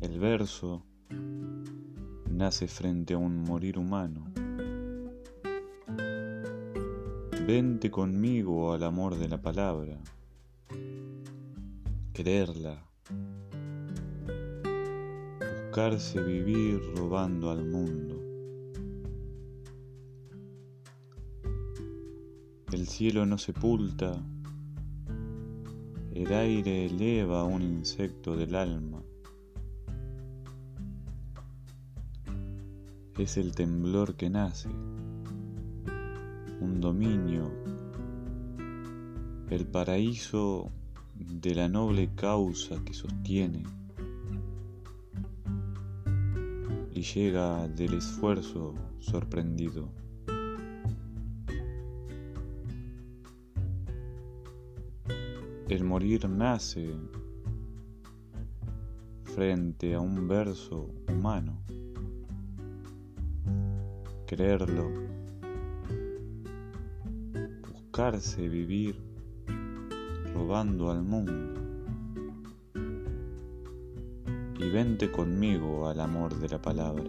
El verso nace frente a un morir humano. Vente conmigo al amor de la palabra, creerla, buscarse vivir robando al mundo. El cielo no sepulta, el aire eleva un insecto del alma. es el temblor que nace, un dominio, el paraíso de la noble causa que sostiene y llega del esfuerzo sorprendido. El morir nace frente a un verso humano creerlo, buscarse vivir robando al mundo. Y vente conmigo al amor de la palabra.